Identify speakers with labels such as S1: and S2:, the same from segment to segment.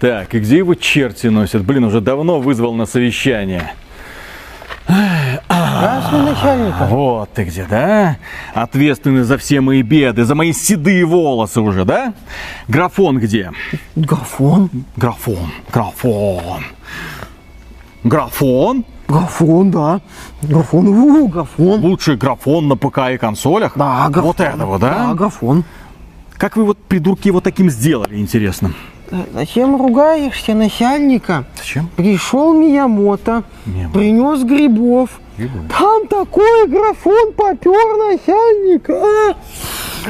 S1: Так, и где его черти носят? Блин, уже давно вызвал на совещание.
S2: Здравствуй, начальник.
S1: Вот ты где, да? Ответственный за все мои беды, за мои седые волосы уже, да? Графон где?
S2: Графон?
S1: Графон, графон. Графон?
S2: Графон, да. Графон, у, графон.
S1: Лучший графон на ПК и консолях?
S2: Да, графон.
S1: Вот этого, да?
S2: Да, графон.
S1: Как вы вот придурки его таким сделали, интересно?
S2: Зачем ругаешься начальника?
S1: Зачем?
S2: Пришел Миямото,
S1: Миямото.
S2: принес грибов.
S1: Грибов.
S2: Там такой графон попер начальник. А?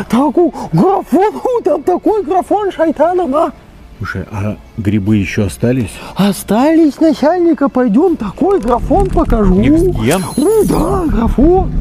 S2: Такой графон, там такой графон шайтаном, а?
S1: Слушай, а грибы еще остались?
S2: Остались начальника, пойдем такой графон покажу.
S1: Gen?
S2: Ну да, графон.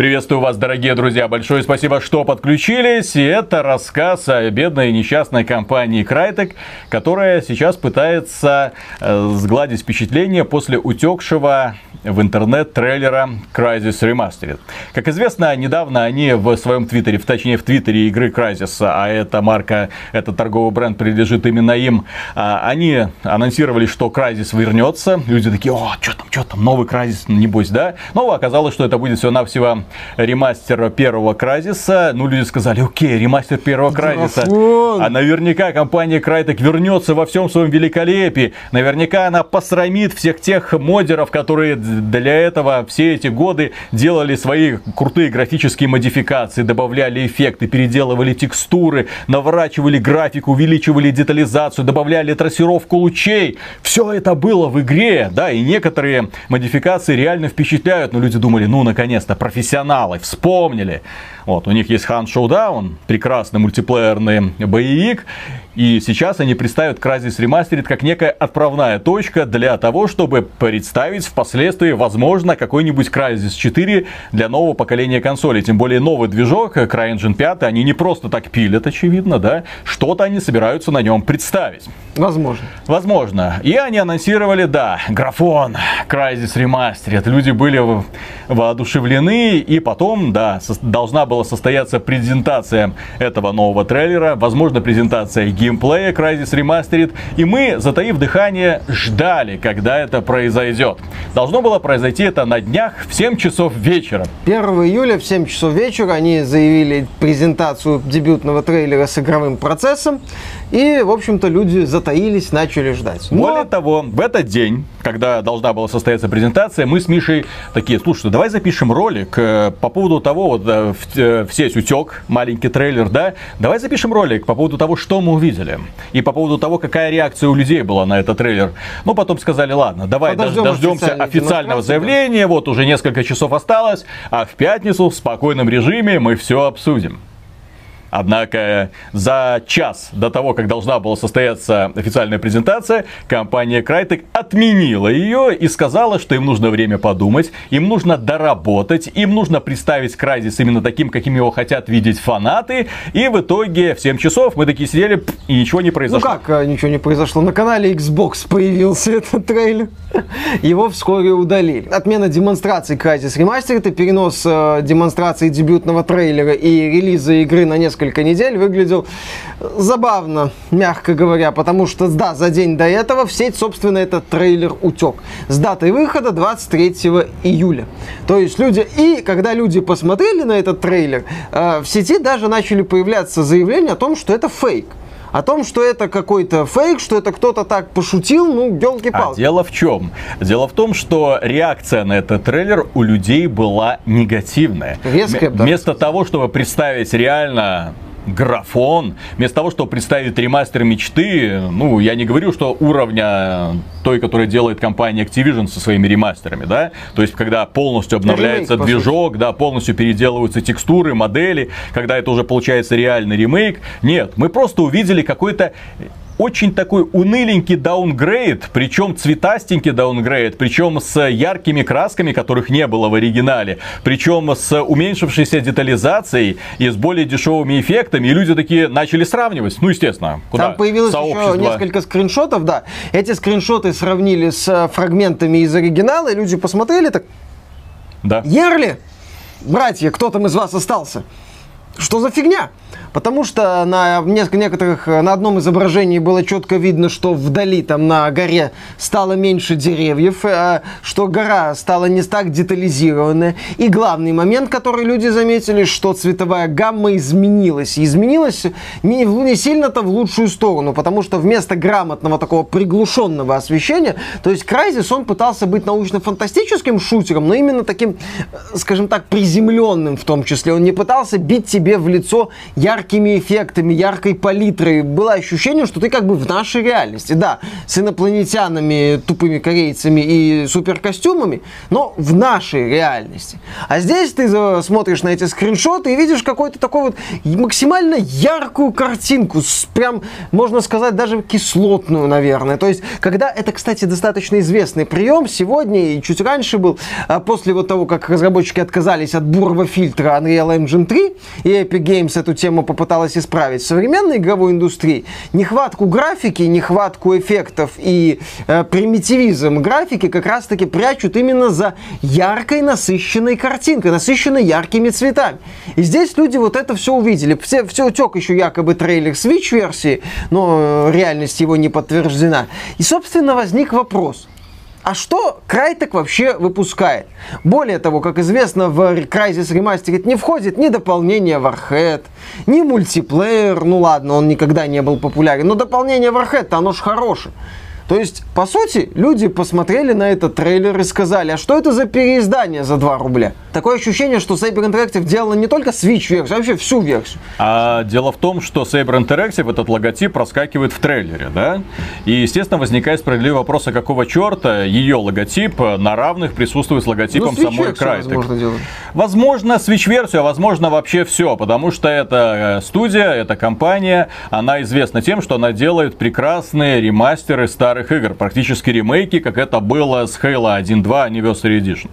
S1: Приветствую вас, дорогие друзья. Большое спасибо, что подключились. И это рассказ о бедной и несчастной компании Crytek, которая сейчас пытается э, сгладить впечатление после утекшего в интернет трейлера Crysis Remastered. Как известно, недавно они в своем твиттере, в, точнее в твиттере игры Crysis, а эта марка, этот торговый бренд принадлежит именно им, а, они анонсировали, что Crysis вернется. Люди такие, о, что там, что там, новый Crysis, небось, да? Но оказалось, что это будет всего-навсего ремастер первого Crysis. Ну, люди сказали, окей, ремастер первого.
S2: Графон.
S1: А наверняка компания Crytek вернется во всем своем великолепии. Наверняка она посрамит всех тех модеров, которые для этого все эти годы делали свои крутые графические модификации, добавляли эффекты, переделывали текстуры, наворачивали графику, увеличивали детализацию, добавляли трассировку лучей. Все это было в игре, да, и некоторые модификации реально впечатляют, но люди думали, ну, наконец-то, профессионалы, вспомнили. Вот, у них есть Hunt Showdown, прекрасный мультиплеерный боевик, и сейчас они представят Crysis Remastered как некая отправная точка для того, чтобы представить впоследствии, возможно, какой-нибудь Crysis 4 для нового поколения консолей. Тем более новый движок CryEngine 5, они не просто так пилят, очевидно, да, что-то они собираются на нем представить.
S2: Возможно.
S1: Возможно. И они анонсировали, да, графон, Crysis Remastered. Люди были воодушевлены, и потом, да, должна была состояться презентация этого нового трейлера, возможно, презентация геймплея Crysis Remastered, и мы, затаив дыхание, ждали, когда это произойдет. Должно было произойти это на днях в 7 часов вечера.
S2: 1 июля в 7 часов вечера они заявили презентацию дебютного трейлера с игровым процессом. И, в общем-то, люди затаились, начали ждать. Но
S1: Более того, в этот день, когда должна была состояться презентация, мы с Мишей такие, слушай, давай запишем ролик э, по поводу того, вот э, в, э, в сеть утек, маленький трейлер, да, давай запишем ролик по поводу того, что мы увидели, и по поводу того, какая реакция у людей была на этот трейлер. Ну, потом сказали, ладно, давай дож-
S2: Подождем
S1: дождемся официального
S2: демонстрации,
S1: заявления, вот уже несколько часов осталось, а в пятницу в спокойном режиме мы все обсудим. Однако за час до того, как должна была состояться официальная презентация, компания Crytek отменила ее и сказала, что им нужно время подумать, им нужно доработать, им нужно представить Crysis именно таким, каким его хотят видеть фанаты. И в итоге в 7 часов мы такие сидели, и ничего не
S2: Ну
S1: произошло.
S2: как, а, ничего не произошло. На канале Xbox появился этот трейлер. Его вскоре удалили. Отмена демонстрации Crysis Remastered и перенос э, демонстрации дебютного трейлера и релиза игры на несколько недель выглядел забавно, мягко говоря, потому что, да, за день до этого в сеть, собственно, этот трейлер утек. С датой выхода 23 июля. То есть люди, и когда люди посмотрели на этот трейлер, э, в сети даже начали появляться заявления о том, что это фейк. О том, что это какой-то фейк, что это кто-то так пошутил, ну,
S1: А
S2: елки-палки.
S1: дело в чем? Дело в том, что реакция на этот трейлер у людей была негативная.
S2: Резкая, да.
S1: Вместо того, чтобы представить реально графон, вместо того, чтобы представить ремастер мечты, ну, я не говорю, что уровня той, которая делает компания Activision со своими ремастерами, да, то есть, когда полностью обновляется
S2: ремейк,
S1: движок, да, полностью переделываются текстуры, модели, когда это уже получается реальный ремейк. Нет, мы просто увидели какой-то очень такой уныленький даунгрейд, причем цветастенький даунгрейд, причем с яркими красками, которых не было в оригинале, причем с уменьшившейся детализацией и с более дешевыми эффектами, и люди такие начали сравнивать, ну, естественно, куда?
S2: Там появилось еще
S1: Сообщество.
S2: несколько скриншотов, да. Эти скриншоты сравнили с э, фрагментами из оригинала, и люди посмотрели, так,
S1: Да.
S2: Ерли, братья, кто там из вас остался? Что за фигня? Потому что на некоторых, на одном изображении было четко видно, что вдали там на горе стало меньше деревьев, э, что гора стала не так детализированная. И главный момент, который люди заметили, что цветовая гамма изменилась. И изменилась не, сильно-то в лучшую сторону, потому что вместо грамотного такого приглушенного освещения, то есть Crysis, он пытался быть научно-фантастическим шутером, но именно таким, э, скажем так, приземленным в том числе. Он не пытался бить тебе в лицо яркими эффектами, яркой палитрой. Было ощущение, что ты как бы в нашей реальности. Да, с инопланетянами, тупыми корейцами и суперкостюмами, но в нашей реальности. А здесь ты смотришь на эти скриншоты и видишь какой-то такой вот максимально яркую картинку, с прям, можно сказать, даже кислотную, наверное. То есть, когда это, кстати, достаточно известный прием, сегодня и чуть раньше был, а после вот того, как разработчики отказались от бурого фильтра Unreal Engine 3, и Epic Games эту тему попыталась исправить в современной игровой индустрии, нехватку графики, нехватку эффектов и э, примитивизм графики как раз-таки прячут именно за яркой, насыщенной картинкой, насыщенной яркими цветами. И здесь люди вот это все увидели. Все, все утек еще якобы трейлер Switch-версии, но э, реальность его не подтверждена. И, собственно, возник вопрос. А что Крайтек вообще выпускает? Более того, как известно, в Crysis Remastered не входит ни дополнение Warhead, ни мультиплеер, ну ладно, он никогда не был популярен, но дополнение Warhead, оно ж хорошее. То есть, по сути, люди посмотрели на этот трейлер и сказали, а что это за переиздание за 2 рубля? Такое ощущение, что Saber Interactive делала не только Switch-версию, а вообще всю версию.
S1: А дело в том, что Saber Interactive, этот логотип проскакивает в трейлере, да? И, естественно, возникает справедливый вопрос, а какого черта ее логотип на равных присутствует с логотипом ну, самой Crytek? Возможно, возможно, Switch-версию, а возможно вообще все, потому что это э, студия, это компания, она известна тем, что она делает прекрасные ремастеры старых старых игр, практически ремейки, как это было с Halo 1.2 Anniversary Edition.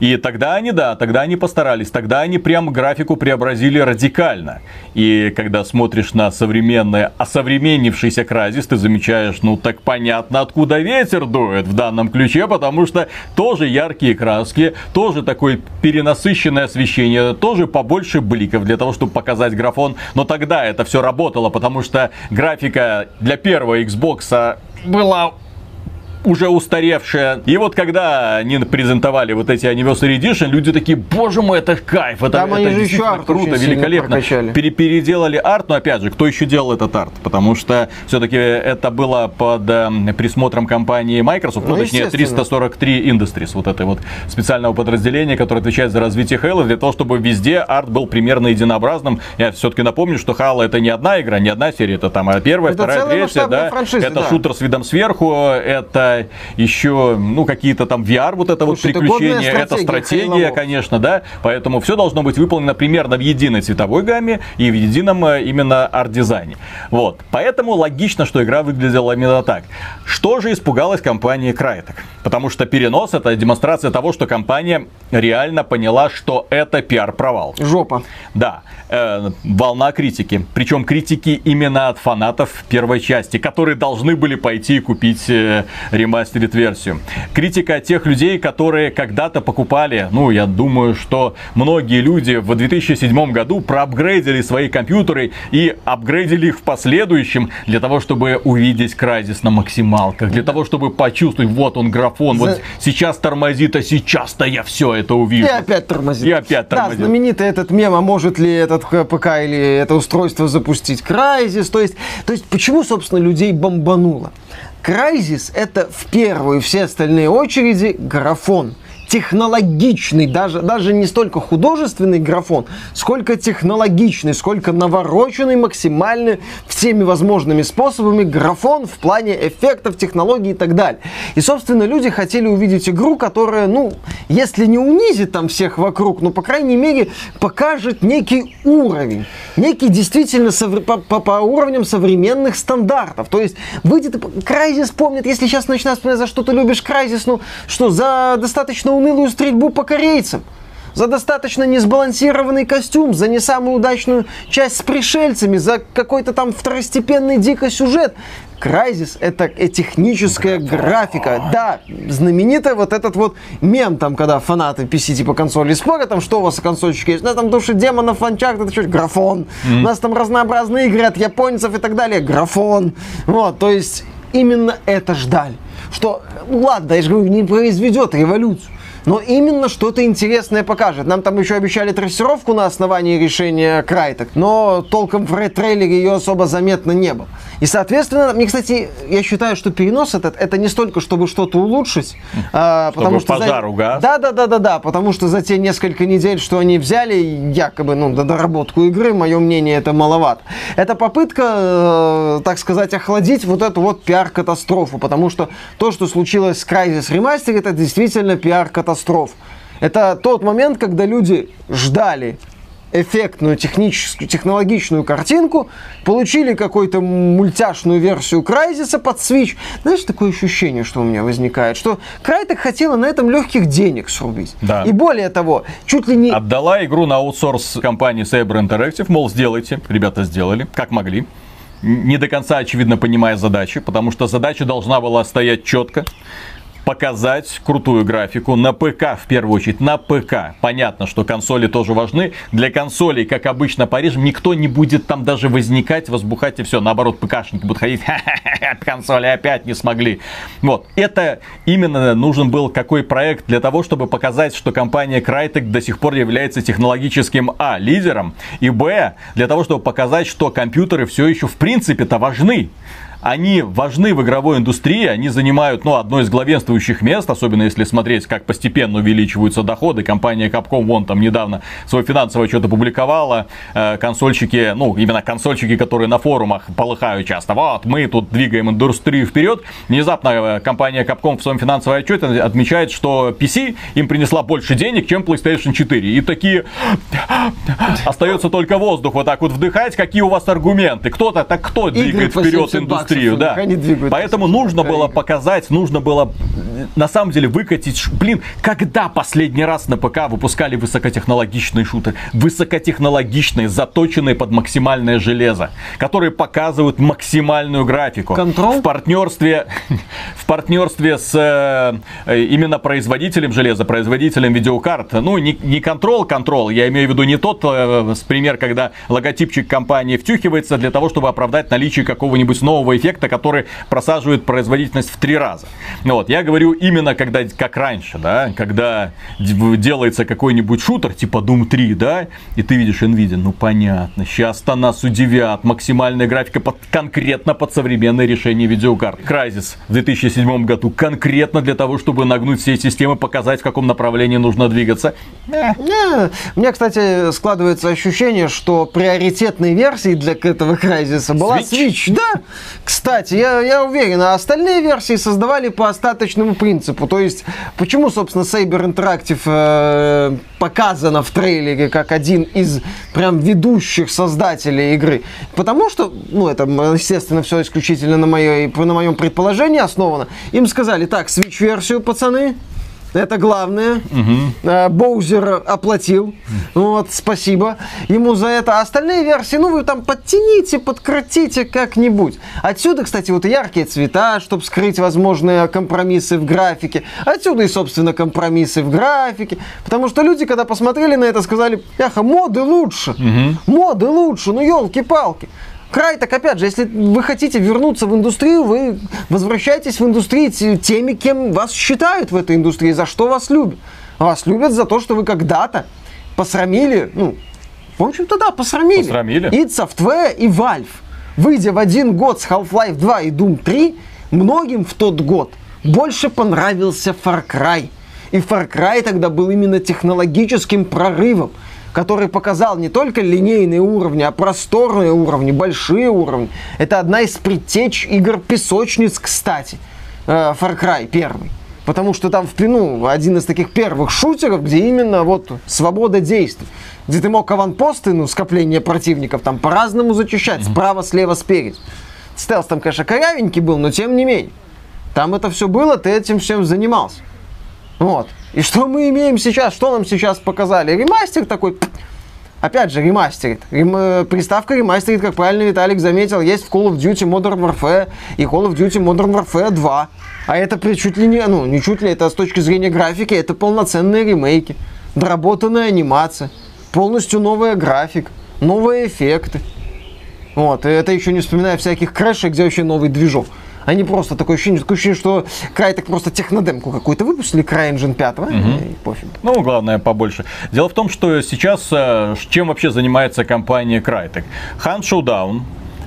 S1: И тогда они, да, тогда они постарались, тогда они прям графику преобразили радикально. И когда смотришь на современный, осовременившийся Crysis, ты замечаешь, ну так понятно, откуда ветер дует в данном ключе, потому что тоже яркие краски, тоже такое перенасыщенное освещение, тоже побольше бликов для того, чтобы показать графон. Но тогда это все работало, потому что графика для первого Xbox была уже устаревшая. И вот когда они презентовали вот эти Anniversary Edition, люди такие, боже мой, это кайф, это,
S2: Там
S1: это
S2: арт
S1: круто, великолепно. Пере переделали арт, но опять же, кто еще делал этот арт? Потому что все-таки это было под э, присмотром компании Microsoft, ну, ну точнее 343 Industries, вот это вот специального подразделения, которое отвечает за развитие Halo, для того, чтобы везде арт был примерно единообразным. Я все-таки напомню, что Halo это не одна игра, не одна серия, это там первая, это вторая, третья, да. Франшиза, это да. шутер с видом сверху, это еще, ну, какие-то там VR, вот это Слушай, вот приключения, это стратегия, это стратегия конечно, да. Поэтому все должно быть выполнено примерно в единой цветовой гамме и в едином э, именно арт-дизайне. Вот. Поэтому логично, что игра выглядела именно так. Что же испугалась компания Crytek? Потому что перенос это демонстрация того, что компания реально поняла, что это пиар-провал.
S2: Жопа.
S1: Да. Э, волна критики. Причем критики именно от фанатов первой части, которые должны были пойти и купить э, ремастерит версию. Критика тех людей, которые когда-то покупали, ну, я думаю, что многие люди в 2007 году проапгрейдили свои компьютеры и апгрейдили их в последующем для того, чтобы увидеть Crysis на максималках, для того, чтобы почувствовать, вот он графон, За... вот сейчас тормозит, а сейчас-то я все это увижу. И
S2: опять тормозит.
S1: И опять тормозит.
S2: Да, знаменитый этот мем, а может ли этот ПК или это устройство запустить Crysis, то есть, то есть почему, собственно, людей бомбануло? Crysis это в первую и все остальные очереди графон технологичный, даже, даже не столько художественный графон, сколько технологичный, сколько навороченный максимально всеми возможными способами графон в плане эффектов, технологий и так далее. И, собственно, люди хотели увидеть игру, которая, ну, если не унизит там всех вокруг, но, по крайней мере, покажет некий уровень. Некий действительно совр... по, по, по уровням современных стандартов. То есть, выйдет... Крайзис помнит, если сейчас начинать вспоминать, за что ты любишь Крайзис, ну, что, за достаточно унылую стрельбу по корейцам, за достаточно несбалансированный костюм, за не самую удачную часть с пришельцами, за какой-то там второстепенный дикий сюжет. Crysis это техническая графика. Да, знаменитая вот этот вот мем там, когда фанаты PC типа консоли спорят, там, что у вас консольчики есть. У нас там души демонов, фанчарт, это что, графон. Mm-hmm. У нас там разнообразные игры от японцев и так далее, графон. Вот, то есть именно это ждали. Что, ну ладно, я же говорю, не произведет революцию но именно что-то интересное покажет. Нам там еще обещали трассировку на основании решения Крайтек, но толком в трейлере ее особо заметно не было. И, соответственно, мне, кстати, я считаю, что перенос этот, это не столько, чтобы что-то улучшить,
S1: а, чтобы потому что пожар за... угас.
S2: Да, да, да, да, да, потому что за те несколько недель, что они взяли, якобы, ну, до доработку игры, мое мнение, это маловато. Это попытка, э, так сказать, охладить вот эту вот пиар-катастрофу, потому что то, что случилось с Crysis Remaster, это действительно пиар-катастрофа. Это тот момент, когда люди ждали эффектную техническую, технологичную картинку, получили какую-то мультяшную версию Крайзиса под Switch. Знаешь, такое ощущение, что у меня возникает, что Крайтек хотела на этом легких денег срубить.
S1: Да.
S2: И более того, чуть ли не...
S1: Отдала игру на аутсорс компании Saber Interactive, мол, сделайте. Ребята сделали, как могли не до конца, очевидно, понимая задачи, потому что задача должна была стоять четко показать крутую графику на ПК, в первую очередь, на ПК. Понятно, что консоли тоже важны. Для консолей, как обычно, порежем, никто не будет там даже возникать, возбухать и все. Наоборот, ПКшники будут ходить, консоли опять не смогли. Вот. Это именно нужен был какой проект для того, чтобы показать, что компания Crytek до сих пор является технологическим А, лидером, и Б, для того, чтобы показать, что компьютеры все еще в принципе-то важны они важны в игровой индустрии, они занимают, ну, одно из главенствующих мест, особенно если смотреть, как постепенно увеличиваются доходы. Компания Capcom вон там недавно свой финансовый отчет опубликовала, э, консольщики, ну, именно консольщики, которые на форумах полыхают часто, вот, мы тут двигаем индустрию вперед. Внезапно э, компания Capcom в своем финансовом отчете отмечает, что PC им принесла больше денег, чем PlayStation 4. И такие, остается только воздух вот так вот вдыхать, какие у вас аргументы, кто-то, так кто двигает вперед индустрию? Индустрию, да. Поэтому нужно было показать, нужно было на самом деле выкатить, блин, когда последний раз на ПК выпускали высокотехнологичные шутеры? Высокотехнологичные, заточенные под максимальное железо, которые показывают максимальную графику.
S2: Контрол?
S1: В партнерстве, в партнерстве с э, именно производителем железа, производителем видеокарт. Ну, не, не контрол, контрол, я имею в виду не тот э, пример, когда логотипчик компании втюхивается для того, чтобы оправдать наличие какого-нибудь нового эффекта, который просаживает производительность в три раза. Вот, я говорю именно когда, как раньше, да, когда делается какой-нибудь шутер, типа Doom 3, да, и ты видишь Nvidia, ну понятно, сейчас-то нас удивят, максимальная графика под, конкретно под современное решение видеокарт. Crysis в 2007 году конкретно для того, чтобы нагнуть все системы, показать, в каком направлении нужно двигаться.
S2: Э. У меня, кстати, складывается ощущение, что приоритетной версией для этого Crysis была Switch. Switch. Да, кстати, я, я уверен, а остальные версии создавали по остаточному принципу. То есть, почему, собственно, Saber Interactive э, показано в трейлере как один из прям ведущих создателей игры? Потому что, ну, это, естественно, все исключительно на, моей, на моем предположении основано. Им сказали, так, Switch-версию, пацаны, это главное. Угу. Боузер оплатил. Вот, спасибо ему за это. А остальные версии, ну, вы там подтяните, подкратите как-нибудь. Отсюда, кстати, вот яркие цвета, чтобы скрыть возможные компромиссы в графике. Отсюда и, собственно, компромиссы в графике. Потому что люди, когда посмотрели на это, сказали, яха, моды лучше. Угу. Моды лучше, ну, елки-палки. Край, так опять же, если вы хотите вернуться в индустрию, вы возвращаетесь в индустрию теми, кем вас считают в этой индустрии, за что вас любят. Вас любят за то, что вы когда-то посрамили, ну, в общем-то, да, посрамили.
S1: Посрамили.
S2: И Software, и Valve. Выйдя в один год с Half-Life 2 и Doom 3, многим в тот год больше понравился Far Cry. И Far Cry тогда был именно технологическим прорывом который показал не только линейные уровни, а просторные уровни, большие уровни. Это одна из предтеч игр песочниц, кстати, э, Far Cry 1. Потому что там в плену один из таких первых шутеров, где именно вот свобода действий. Где ты мог аванпосты, ну, скопление противников, там по-разному зачищать, mm-hmm. справа, слева, спереди. Стелс там, конечно, корявенький был, но тем не менее. Там это все было, ты этим всем занимался. Вот. И что мы имеем сейчас? Что нам сейчас показали? Ремастер такой Опять же, ремастерит. Рем, э, приставка ремастерит, как правильно Виталик заметил, есть в Call of Duty Modern Warfare и Call of Duty Modern Warfare 2. А это при- чуть ли не, ну, не чуть ли, это с точки зрения графики, это полноценные ремейки. Доработанная анимация, полностью новая график, новые эффекты. Вот, и это еще не вспоминая всяких крэшей, где вообще новый движок. Они просто такое ощущение, такое ощущение, что Crytek просто технодемку какую-то выпустили, CryEngine 5, и пофиг.
S1: Ну, главное, побольше. Дело в том, что сейчас э, чем вообще занимается компания Crytek? Hunt Showdown,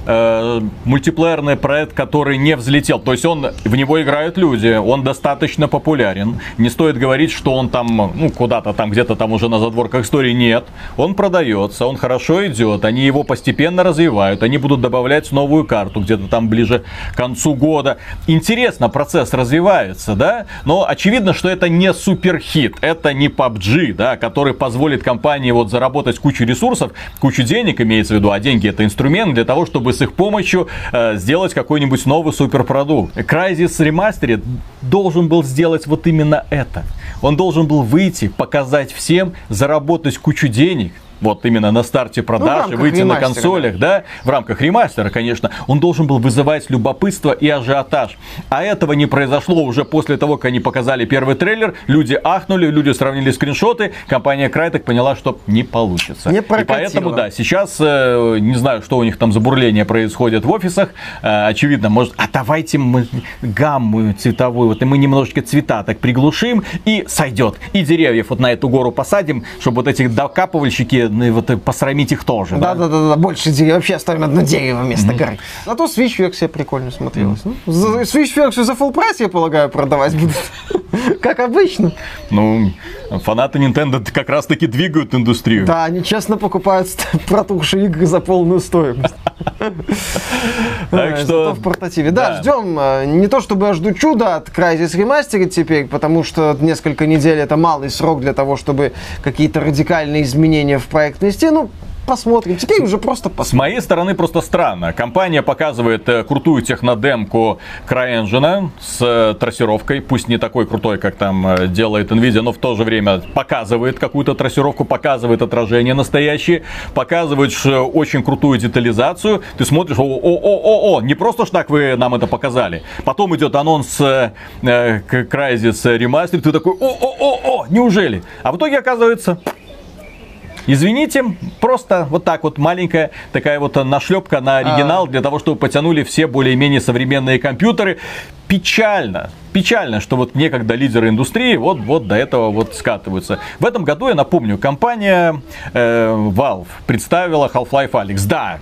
S1: э, мультиплеерный проект, который не взлетел. То есть он, в него играют люди, он достаточно популярен. Не стоит говорить, что он там, ну, куда-то там, где-то там уже на задворках истории. Нет. Он продается, он хорошо идет, они его постепенно развивают, они будут добавлять новую карту где-то там ближе к концу года. Интересно, процесс развивается, да? Но очевидно, что это не суперхит, это не PUBG, да, который позволит компании вот заработать кучу ресурсов, кучу денег имеется в виду, а деньги это инструмент для того, чтобы с их помощью э, сделать какой-нибудь новый суперпродукт. Crysis Remastered должен был сделать вот именно это. Он должен был выйти, показать всем, заработать кучу денег, вот именно на старте продажи,
S2: рамках
S1: выйти на консолях, да, в рамках ремастера, конечно, он должен был вызывать любопытство и ажиотаж. А этого не произошло уже после того, как они показали первый трейлер, люди ахнули, люди сравнили скриншоты, компания Crytek поняла, что не получится.
S2: Не
S1: и
S2: прокатило.
S1: поэтому, да, сейчас, э, не знаю, что у них там за бурление происходит в офисах, э, очевидно, может, а давайте мы гамму цветовую, вот и мы немножечко цвета так приглушим, и сойдет. И деревьев вот на эту гору посадим, чтобы вот этих докапывальщики, ну, и вот посрамить их тоже.
S2: Да, да, да, да, больше деревьев. Вообще оставим одно дерево вместо горы. Зато Switch версия прикольно смотрелась. Ну, за- Switch версию за full прайс, я полагаю, продавать будут. Как обычно.
S1: Ну, фанаты Nintendo как раз таки двигают индустрию.
S2: Да, они честно покупают протухшие игры за полную стоимость.
S1: Так
S2: Э,
S1: что-
S2: зато в портативе. Да,
S1: Да.
S2: ждем. э, Не то чтобы я жду чуда от Crysis Remastered теперь, потому что несколько недель это малый срок для того, чтобы какие-то радикальные изменения в проект внести. Ну, посмотрим. Теперь уже просто
S1: С
S2: посмотрим.
S1: моей стороны просто странно. Компания показывает э, крутую технодемку CryEngine с э, трассировкой. Пусть не такой крутой, как там э, делает Nvidia, но в то же время показывает какую-то трассировку, показывает отражение настоящее, показывает очень крутую детализацию. Ты смотришь, о-о-о-о, не просто ж так вы нам это показали. Потом идет анонс э, Crysis Remastered, ты такой, о-о-о-о, неужели? А в итоге оказывается, Извините, просто вот так вот маленькая такая вот нашлепка на оригинал для того, чтобы потянули все более-менее современные компьютеры. Печально, печально, что вот некогда лидеры индустрии вот, вот до этого вот скатываются. В этом году, я напомню, компания э, Valve представила Half-Life Alyx. Да,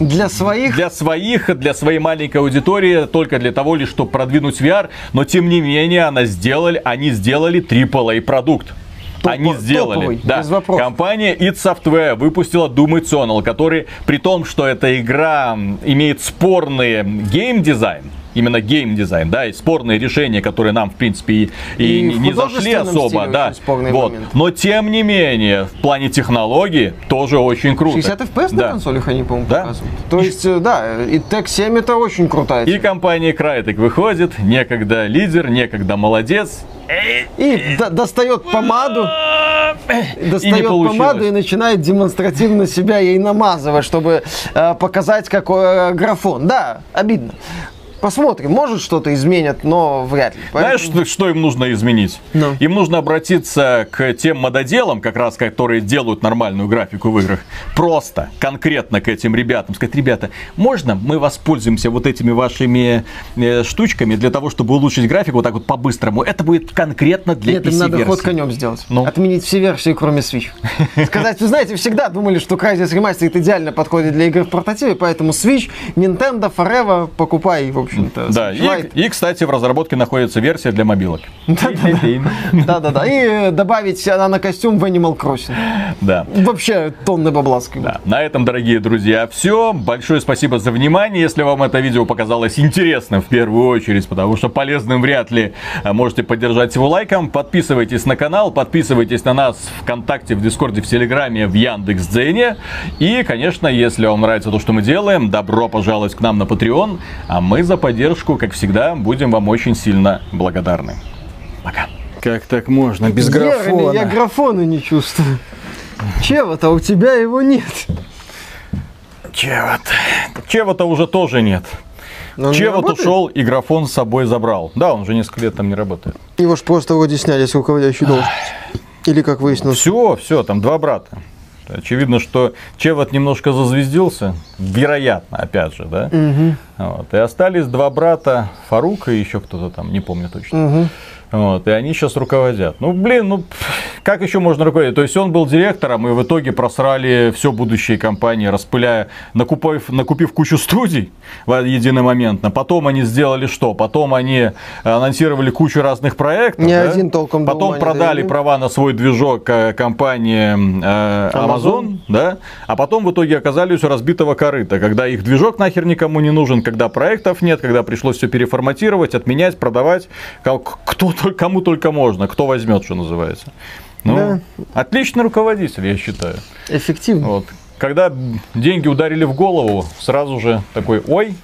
S2: Для своих
S1: для своих, для своей маленькой аудитории, только для того лишь, чтобы продвинуть VR, но тем не менее она сделали, они сделали AAA продукт.
S2: Топ-
S1: Они сделали.
S2: топовый,
S1: да.
S2: без вопросов.
S1: Компания id Software выпустила Doom Eternal, который при том, что эта игра имеет спорный геймдизайн, именно геймдизайн, да, и спорные решения, которые нам, в принципе, и, и
S2: И
S1: не- зашли особо, да. Вот.
S2: моменты.
S1: Но тем не менее, в плане технологий тоже очень круто.
S2: 60 FPS на
S1: Да.
S2: консолях они, по-моему,
S1: Да.
S2: показывают. То есть, э, да, и Tech 7 это очень крутая
S1: И компания Crytek выходит, некогда лидер, некогда молодец.
S2: И до- достает помаду,
S1: И
S2: достает
S1: получилось.
S2: помаду и начинает демонстративно себя ей намазывать, чтобы э, показать, какой э, графон. Да, обидно. Посмотрим, может что-то изменят, но вряд ли.
S1: Знаешь,
S2: Поэтому-
S1: что, что им нужно изменить?
S2: Ну.
S1: Им нужно обратиться к тем мододелам, как раз которые делают нормальную графику в играх. Просто, конкретно к этим ребятам. Сказать, ребята, можно мы воспользуемся вот этими вашими э, штучками для того, чтобы улучшить графику вот так вот по-быстрому? Это будет конкретно для
S2: Нет, им надо ход конем сделать.
S1: Ну.
S2: Отменить все версии, кроме Switch. Сказать, вы знаете, всегда думали, что Crysis Remastered идеально подходит для игр в портативе, поэтому Switch, Nintendo, Forever, покупай, в общем-то.
S1: Да, и, и, кстати, в разработке находится версия для мобилок.
S2: Да-да-да. И э, добавить она на костюм в Animal Crossing.
S1: Да.
S2: Вообще тонны бабла.
S1: Да. На этом, дорогие друзья, все. Большое спасибо за внимание. Если вам это видео показалось интересным в первую очередь, потому что полезным вряд ли, а, можете поддержать его лайком. Подписывайтесь на канал, подписывайтесь на нас в ВКонтакте, в Дискорде, в Телеграме, в Яндекс.Дзене. И, конечно, если вам нравится то, что мы делаем, добро пожаловать к нам на Patreon. А мы за поддержку, как всегда, будем вам очень сильно благодарны. Пока. Как так можно? Без
S2: Герами, Я графона не чувствую. Чего-то у тебя его нет.
S1: Чего-то. Чего-то уже тоже нет.
S2: Но он не
S1: Чего-то
S2: работает?
S1: ушел и графон с собой забрал. Да, он уже несколько лет там не работает.
S2: Его ж просто вроде сняли с руководящей должности. Или как выяснилось.
S1: Все, все, там два брата. Очевидно, что Чевот немножко зазвездился, вероятно, опять же, да.
S2: Мгм.
S1: Вот. И остались два брата, Фарук и еще кто-то там, не помню точно.
S2: Мгм.
S1: Вот. И они сейчас руководят. Ну, блин, ну как еще можно руководить? То есть он был директором, и в итоге просрали все будущее компании, распыляя, накупив, накупив кучу студий в единомоментно. Потом они сделали что? Потом они анонсировали кучу разных проектов.
S2: Ни
S1: да?
S2: один толком
S1: Потом
S2: не
S1: продали
S2: довели.
S1: права на свой движок э, компании э, Amazon,
S2: Amazon.
S1: да? А потом в итоге оказались у разбитого корыта, когда их движок нахер никому не нужен, когда проектов нет, когда пришлось все переформатировать, отменять, продавать. Кто, кому только можно, кто возьмет, что называется. Ну,
S2: Да.
S1: отличный руководитель, я считаю.
S2: Эффективно.
S1: Вот. Когда деньги ударили в голову, сразу же такой, ой,